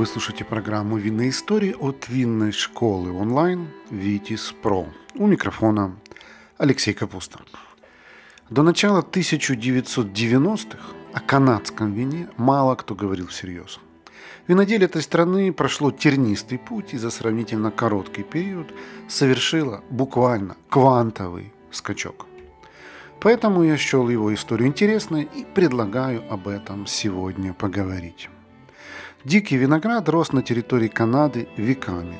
Вы слушаете программу «Винные истории» от винной школы онлайн «Витис Про». У микрофона Алексей Капуста. До начала 1990-х о канадском вине мало кто говорил всерьез. Виноделие этой страны прошло тернистый путь и за сравнительно короткий период совершило буквально квантовый скачок. Поэтому я счел его историю интересной и предлагаю об этом сегодня поговорить. Дикий виноград рос на территории Канады веками.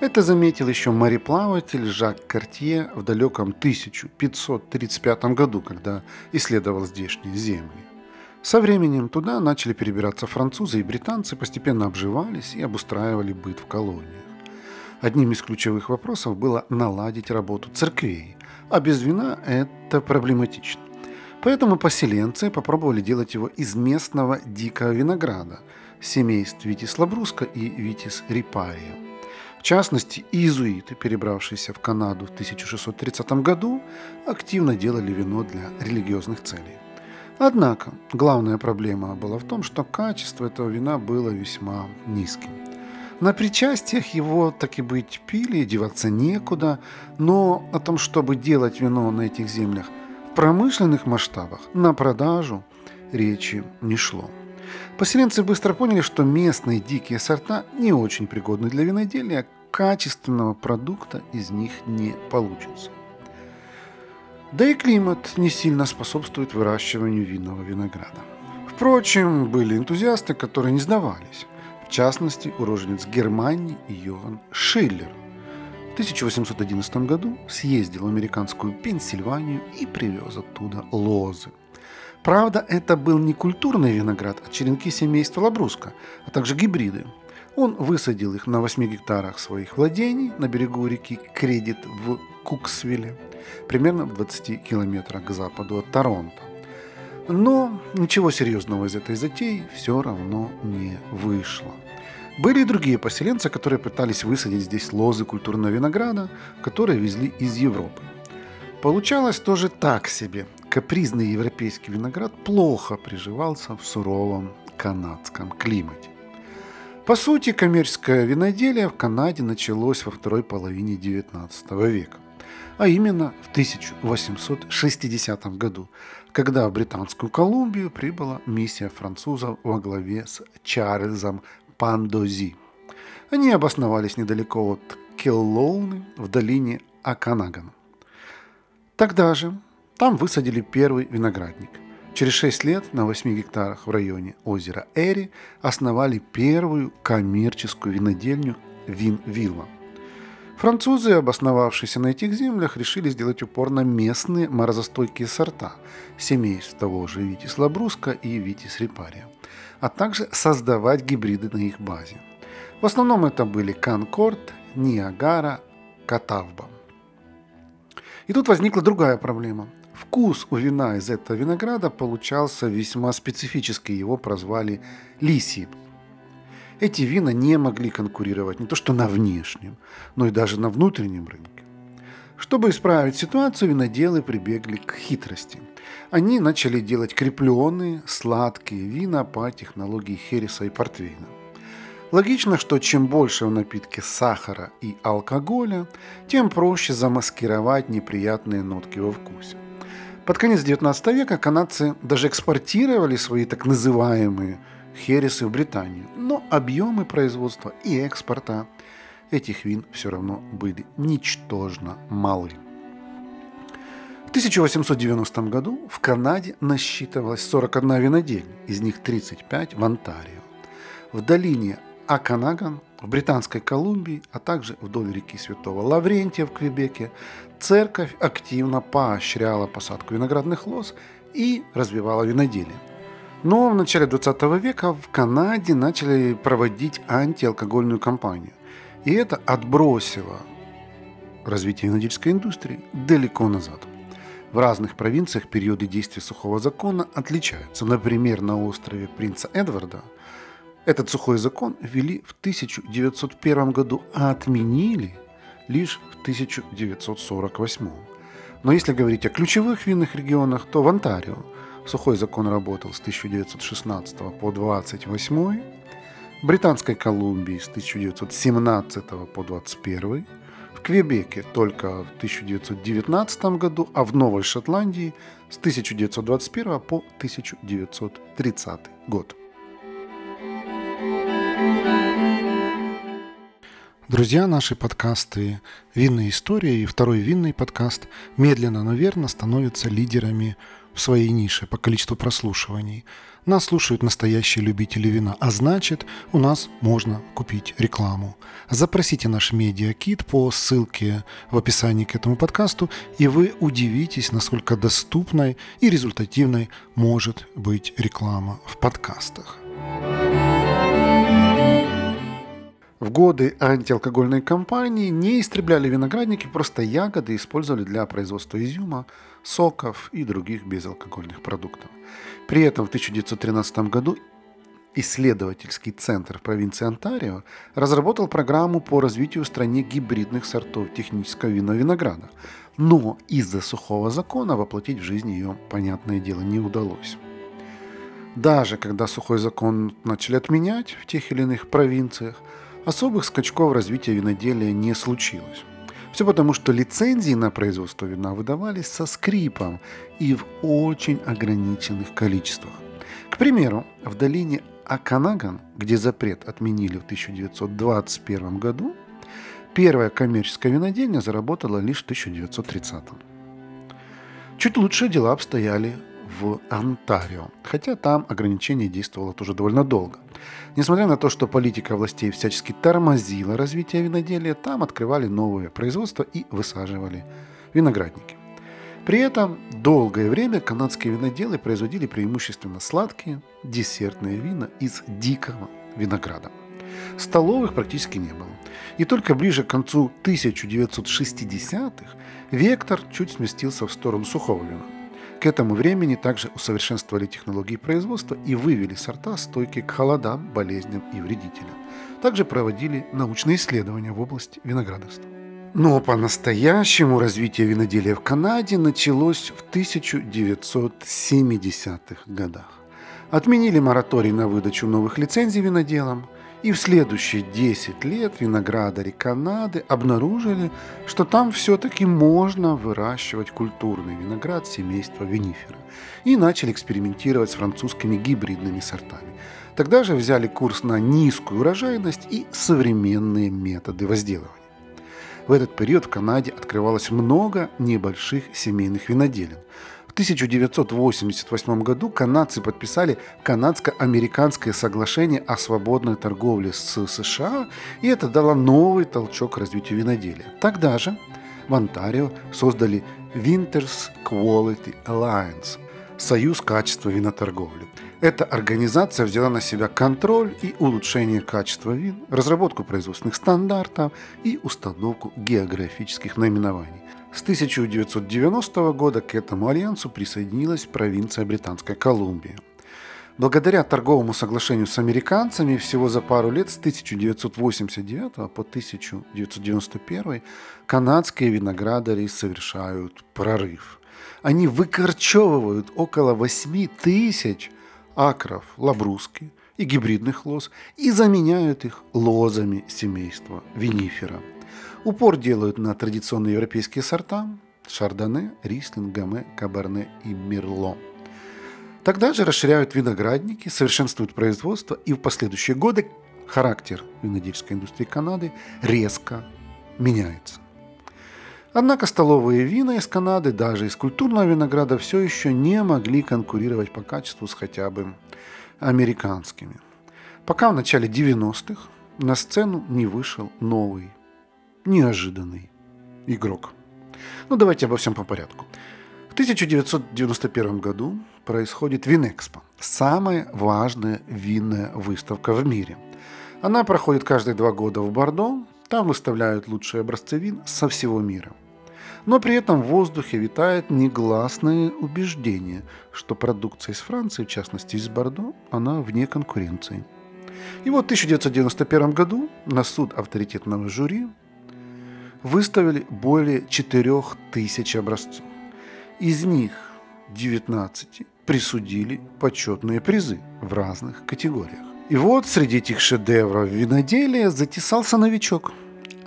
Это заметил еще мореплаватель Жак Картье в далеком 1535 году, когда исследовал здешние земли. Со временем туда начали перебираться французы и британцы, постепенно обживались и обустраивали быт в колониях. Одним из ключевых вопросов было наладить работу церквей, а без вина это проблематично. Поэтому поселенцы попробовали делать его из местного дикого винограда – семейств Витис Лабруска и Витис Рипария. В частности, иезуиты, перебравшиеся в Канаду в 1630 году, активно делали вино для религиозных целей. Однако, главная проблема была в том, что качество этого вина было весьма низким. На причастиях его, так и быть, пили, деваться некуда, но о том, чтобы делать вино на этих землях в промышленных масштабах, на продажу, речи не шло. Поселенцы быстро поняли, что местные дикие сорта не очень пригодны для виноделия, качественного продукта из них не получится. Да и климат не сильно способствует выращиванию винного винограда. Впрочем, были энтузиасты, которые не сдавались. В частности, уроженец Германии Йоганн Шиллер в 1811 году съездил в американскую Пенсильванию и привез оттуда лозы – Правда, это был не культурный виноград, а черенки семейства Лабруска, а также гибриды. Он высадил их на 8 гектарах своих владений на берегу реки Кредит в Куксвилле, примерно в 20 километрах к западу от Торонто. Но ничего серьезного из этой затеи все равно не вышло. Были и другие поселенцы, которые пытались высадить здесь лозы культурного винограда, которые везли из Европы. Получалось тоже так себе капризный европейский виноград плохо приживался в суровом канадском климате. По сути, коммерческое виноделие в Канаде началось во второй половине XIX века, а именно в 1860 году, когда в Британскую Колумбию прибыла миссия французов во главе с Чарльзом Пандози. Они обосновались недалеко от Келлоуны в долине Аканагана. Тогда же там высадили первый виноградник. Через 6 лет на 8 гектарах в районе озера Эри основали первую коммерческую винодельню Вин Вилла. Французы, обосновавшиеся на этих землях, решили сделать упор на местные морозостойкие сорта семейств того же Витис Лабруска и Витис Репария, а также создавать гибриды на их базе. В основном это были Конкорд, Ниагара, Катавба. И тут возникла другая проблема. Вкус у вина из этого винограда получался весьма специфический, его прозвали лисий. Эти вина не могли конкурировать не то что на внешнем, но и даже на внутреннем рынке. Чтобы исправить ситуацию, виноделы прибегли к хитрости. Они начали делать крепленные, сладкие вина по технологии Хереса и Портвейна. Логично, что чем больше в напитке сахара и алкоголя, тем проще замаскировать неприятные нотки во вкусе. Под конец 19 века канадцы даже экспортировали свои так называемые хересы в Британию, но объемы производства и экспорта этих вин все равно были ничтожно малы. В 1890 году в Канаде насчитывалось 41 винодельня, из них 35 в Онтарио. В долине Аканаган в Британской Колумбии, а также вдоль реки Святого Лаврентия в Квебеке, церковь активно поощряла посадку виноградных лоз и развивала виноделие. Но в начале 20 века в Канаде начали проводить антиалкогольную кампанию. И это отбросило развитие винодельской индустрии далеко назад. В разных провинциях периоды действия сухого закона отличаются. Например, на острове Принца Эдварда – этот сухой закон ввели в 1901 году, а отменили лишь в 1948. Но если говорить о ключевых винных регионах, то в Онтарио сухой закон работал с 1916 по 1928, Британской Колумбии с 1917 по 21, в Квебеке только в 1919 году, а в Новой Шотландии с 1921 по 1930 год. Друзья, наши подкасты «Винные истории» и второй винный подкаст медленно, но верно становятся лидерами в своей нише по количеству прослушиваний. Нас слушают настоящие любители вина, а значит, у нас можно купить рекламу. Запросите наш медиакит по ссылке в описании к этому подкасту, и вы удивитесь, насколько доступной и результативной может быть реклама в подкастах. В годы антиалкогольной кампании не истребляли виноградники, просто ягоды использовали для производства изюма, соков и других безалкогольных продуктов. При этом в 1913 году исследовательский центр провинции Онтарио разработал программу по развитию в стране гибридных сортов технического винного винограда. Но из-за сухого закона воплотить в жизнь ее, понятное дело, не удалось. Даже когда сухой закон начали отменять в тех или иных провинциях, особых скачков развития виноделия не случилось. Все потому, что лицензии на производство вина выдавались со скрипом и в очень ограниченных количествах. К примеру, в долине Аканаган, где запрет отменили в 1921 году, первая коммерческая винодельня заработала лишь в 1930. Чуть лучше дела обстояли в Онтарио, хотя там ограничение действовало тоже довольно долго. Несмотря на то, что политика властей всячески тормозила развитие виноделия, там открывали новые производства и высаживали виноградники. При этом долгое время канадские виноделы производили преимущественно сладкие десертные вина из дикого винограда. Столовых практически не было. И только ближе к концу 1960-х вектор чуть сместился в сторону сухого вина. К этому времени также усовершенствовали технологии производства и вывели сорта, стойкие к холодам, болезням и вредителям. Также проводили научные исследования в области виноградарства. Но по-настоящему развитие виноделия в Канаде началось в 1970-х годах. Отменили мораторий на выдачу новых лицензий виноделам, и в следующие 10 лет виноградари Канады обнаружили, что там все-таки можно выращивать культурный виноград семейства винифера. И начали экспериментировать с французскими гибридными сортами. Тогда же взяли курс на низкую урожайность и современные методы возделывания. В этот период в Канаде открывалось много небольших семейных виноделин. В 1988 году канадцы подписали канадско-американское соглашение о свободной торговле с США, и это дало новый толчок развитию виноделия. Тогда же в Онтарио создали Winters Quality Alliance – Союз качества виноторговли. Эта организация взяла на себя контроль и улучшение качества вин, разработку производственных стандартов и установку географических наименований. С 1990 года к этому альянсу присоединилась провинция Британская Колумбия. Благодаря торговому соглашению с американцами всего за пару лет с 1989 по 1991 канадские виноградари совершают прорыв. Они выкорчевывают около 8 тысяч акров лабруски и гибридных лоз и заменяют их лозами семейства винифера – Упор делают на традиционные европейские сорта – шардоне, рислинг, гаме, кабарне и мерло. Тогда же расширяют виноградники, совершенствуют производство, и в последующие годы характер винодельской индустрии Канады резко меняется. Однако столовые вина из Канады, даже из культурного винограда, все еще не могли конкурировать по качеству с хотя бы американскими. Пока в начале 90-х на сцену не вышел новый неожиданный игрок. Ну, давайте обо всем по порядку. В 1991 году происходит Винэкспо, самая важная винная выставка в мире. Она проходит каждые два года в Бордо, там выставляют лучшие образцы вин со всего мира. Но при этом в воздухе витает негласное убеждение, что продукция из Франции, в частности из Бордо, она вне конкуренции. И вот в 1991 году на суд авторитетного жюри выставили более 4000 образцов. Из них 19 присудили почетные призы в разных категориях. И вот среди этих шедевров виноделия затесался новичок.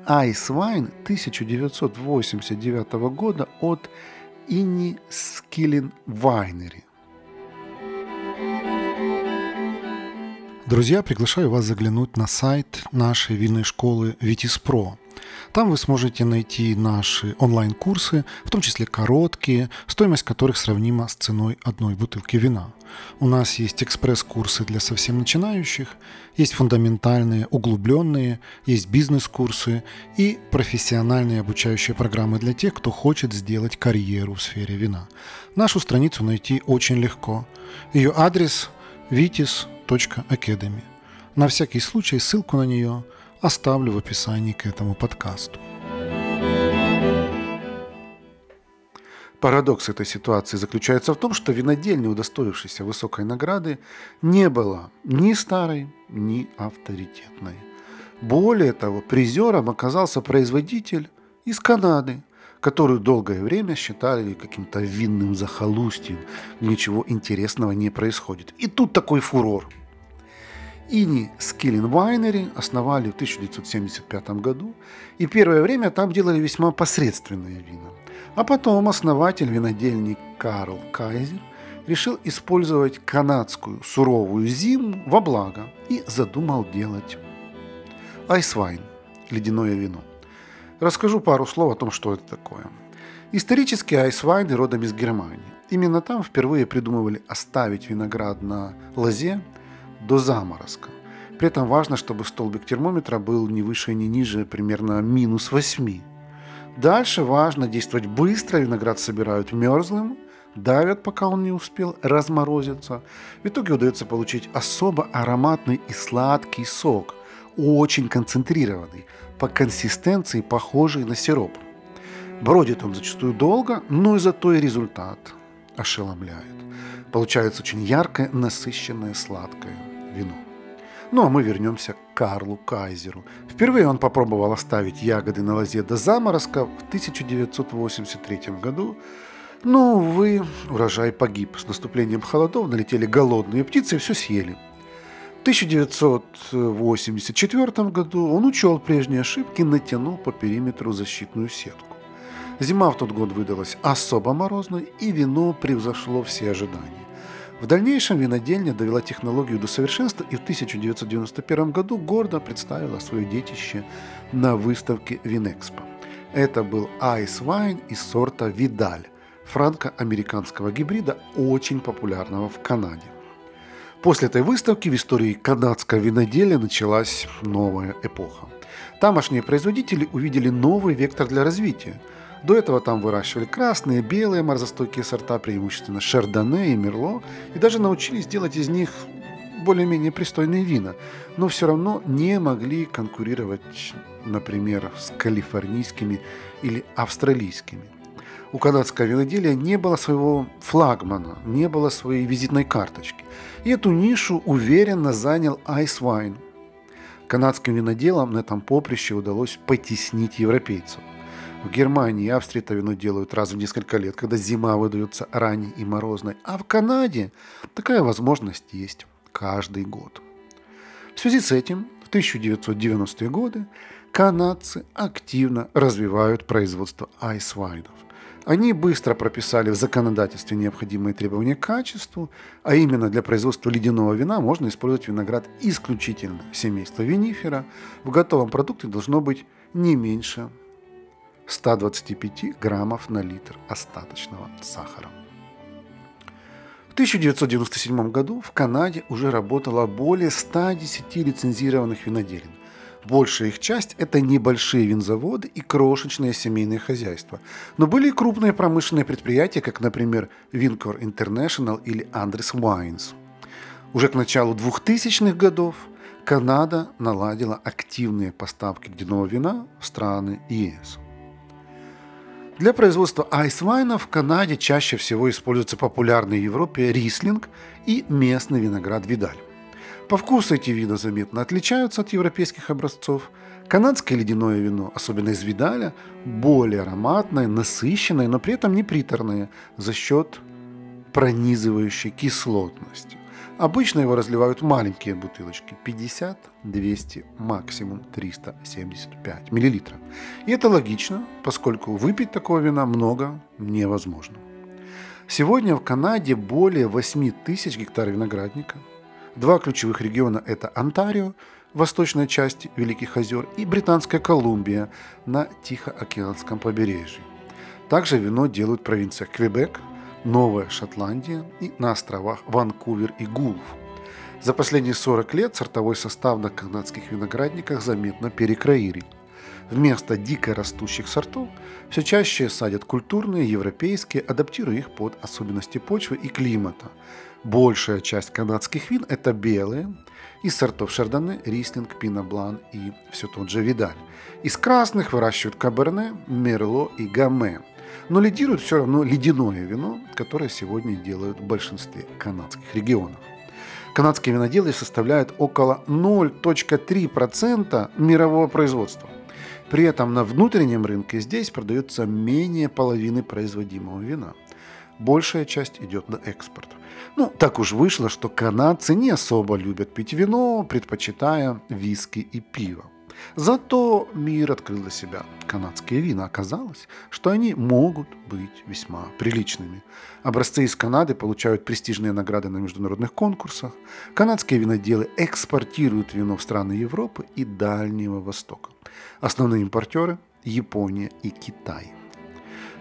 Ice Wine 1989 года от Inni Skillin Winery. Друзья, приглашаю вас заглянуть на сайт нашей винной школы Pro. Там вы сможете найти наши онлайн-курсы, в том числе короткие, стоимость которых сравнима с ценой одной бутылки вина. У нас есть экспресс-курсы для совсем начинающих, есть фундаментальные, углубленные, есть бизнес-курсы и профессиональные обучающие программы для тех, кто хочет сделать карьеру в сфере вина. Нашу страницу найти очень легко. Ее адрес vitis.com Academy. На всякий случай ссылку на нее оставлю в описании к этому подкасту. Парадокс этой ситуации заключается в том, что винодельня, удостоившаяся высокой награды, не была ни старой, ни авторитетной. Более того, призером оказался производитель из Канады, которую долгое время считали каким-то винным захолустьем, ничего интересного не происходит. И тут такой фурор. Ини Skilling Winery основали в 1975 году, и первое время там делали весьма посредственные вина. А потом основатель винодельни Карл Кайзер решил использовать канадскую суровую зиму во благо и задумал делать айсвайн – ледяное вино. Расскажу пару слов о том, что это такое. Исторически айсвайны родом из Германии. Именно там впервые придумывали оставить виноград на лозе до заморозка. При этом важно, чтобы столбик термометра был не выше не ниже примерно минус 8. Дальше важно действовать быстро, виноград собирают мерзлым, давят, пока он не успел разморозиться. В итоге удается получить особо ароматный и сладкий сок, очень концентрированный, по консистенции похожий на сироп. Бродит он зачастую долго, но и зато и результат ошеломляет. Получается очень яркое, насыщенное, сладкое вино. Ну а мы вернемся к Карлу Кайзеру. Впервые он попробовал оставить ягоды на лозе до заморозка в 1983 году. Но, увы, урожай погиб. С наступлением холодов налетели голодные птицы и все съели. В 1984 году он учел прежние ошибки и натянул по периметру защитную сетку. Зима в тот год выдалась особо морозной, и вино превзошло все ожидания. В дальнейшем винодельня довела технологию до совершенства и в 1991 году гордо представила свое детище на выставке Винэкспо. Это был Wine из сорта Видаль, франко-американского гибрида, очень популярного в Канаде. После этой выставки в истории канадского виноделия началась новая эпоха. Тамошние производители увидели новый вектор для развития – до этого там выращивали красные, белые морозостойкие сорта, преимущественно шардоне и мерло, и даже научились делать из них более-менее пристойные вина, но все равно не могли конкурировать, например, с калифорнийскими или австралийскими. У канадского виноделия не было своего флагмана, не было своей визитной карточки. И эту нишу уверенно занял Ice Wine. Канадским виноделам на этом поприще удалось потеснить европейцев – в Германии и Австрии это вино делают раз в несколько лет, когда зима выдается ранней и морозной. А в Канаде такая возможность есть каждый год. В связи с этим в 1990-е годы канадцы активно развивают производство айсвайнов. Они быстро прописали в законодательстве необходимые требования к качеству, а именно для производства ледяного вина можно использовать виноград исключительно семейства винифера. В готовом продукте должно быть не меньше 125 граммов на литр остаточного сахара. В 1997 году в Канаде уже работало более 110 лицензированных виноделин. Большая их часть – это небольшие винзаводы и крошечные семейные хозяйства. Но были и крупные промышленные предприятия, как, например, Vincor International или Andres Wines. Уже к началу 2000-х годов Канада наладила активные поставки ледяного вина в страны ЕС. Для производства айсвайна в Канаде чаще всего используется популярный в Европе рислинг и местный виноград видаль. По вкусу эти вина заметно отличаются от европейских образцов. Канадское ледяное вино, особенно из видаля, более ароматное, насыщенное, но при этом не приторное за счет пронизывающей кислотности. Обычно его разливают маленькие бутылочки 50, 200, максимум 375 миллилитров. И это логично, поскольку выпить такого вина много невозможно. Сегодня в Канаде более 8 тысяч гектар виноградника. Два ключевых региона – это Онтарио, восточная часть Великих озер, и Британская Колумбия на Тихоокеанском побережье. Также вино делают в провинциях Квебек – Новая Шотландия и на островах Ванкувер и Гулф. За последние 40 лет сортовой состав на канадских виноградниках заметно перекроили. Вместо дико растущих сортов все чаще садят культурные, европейские, адаптируя их под особенности почвы и климата. Большая часть канадских вин – это белые, из сортов Шардоне, Рислинг, Пиноблан и все тот же Видаль. Из красных выращивают Каберне, Мерло и Гаме – но лидирует все равно ледяное вино, которое сегодня делают в большинстве канадских регионов. Канадские виноделы составляют около 0.3% мирового производства. При этом на внутреннем рынке здесь продается менее половины производимого вина. Большая часть идет на экспорт. Ну, так уж вышло, что канадцы не особо любят пить вино, предпочитая виски и пиво. Зато мир открыл для себя канадские вина. Оказалось, что они могут быть весьма приличными. Образцы из Канады получают престижные награды на международных конкурсах. Канадские виноделы экспортируют вино в страны Европы и Дальнего Востока. Основные импортеры – Япония и Китай.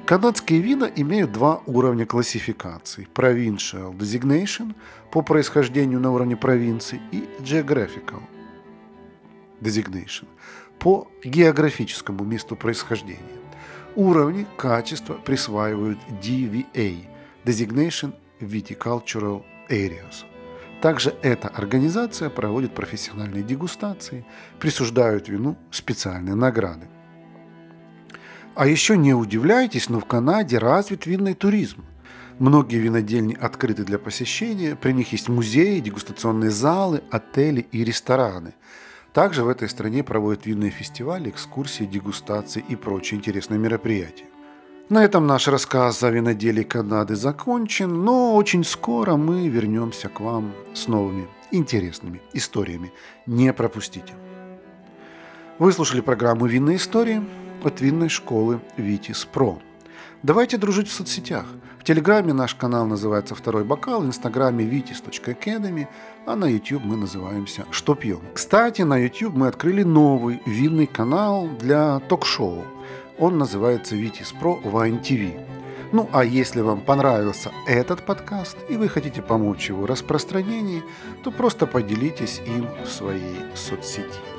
Канадские вина имеют два уровня классификации. Provincial Designation по происхождению на уровне провинции и Geographical designation по географическому месту происхождения. Уровни качества присваивают DVA – Designation Viticultural Areas. Также эта организация проводит профессиональные дегустации, присуждают вину специальные награды. А еще не удивляйтесь, но в Канаде развит винный туризм. Многие винодельни открыты для посещения, при них есть музеи, дегустационные залы, отели и рестораны – также в этой стране проводят винные фестивали, экскурсии, дегустации и прочие интересные мероприятия. На этом наш рассказ о виноделии Канады закончен, но очень скоро мы вернемся к вам с новыми интересными историями. Не пропустите. Вы слушали программу «Винные истории» от винной школы «Витис Про». Давайте дружить в соцсетях. В Телеграме наш канал называется «Второй бокал», в Инстаграме vitis.academy, а на YouTube мы называемся «Что пьем?». Кстати, на YouTube мы открыли новый винный канал для ток-шоу. Он называется «Витис Про Wine TV». Ну а если вам понравился этот подкаст и вы хотите помочь его распространении, то просто поделитесь им в своей соцсети.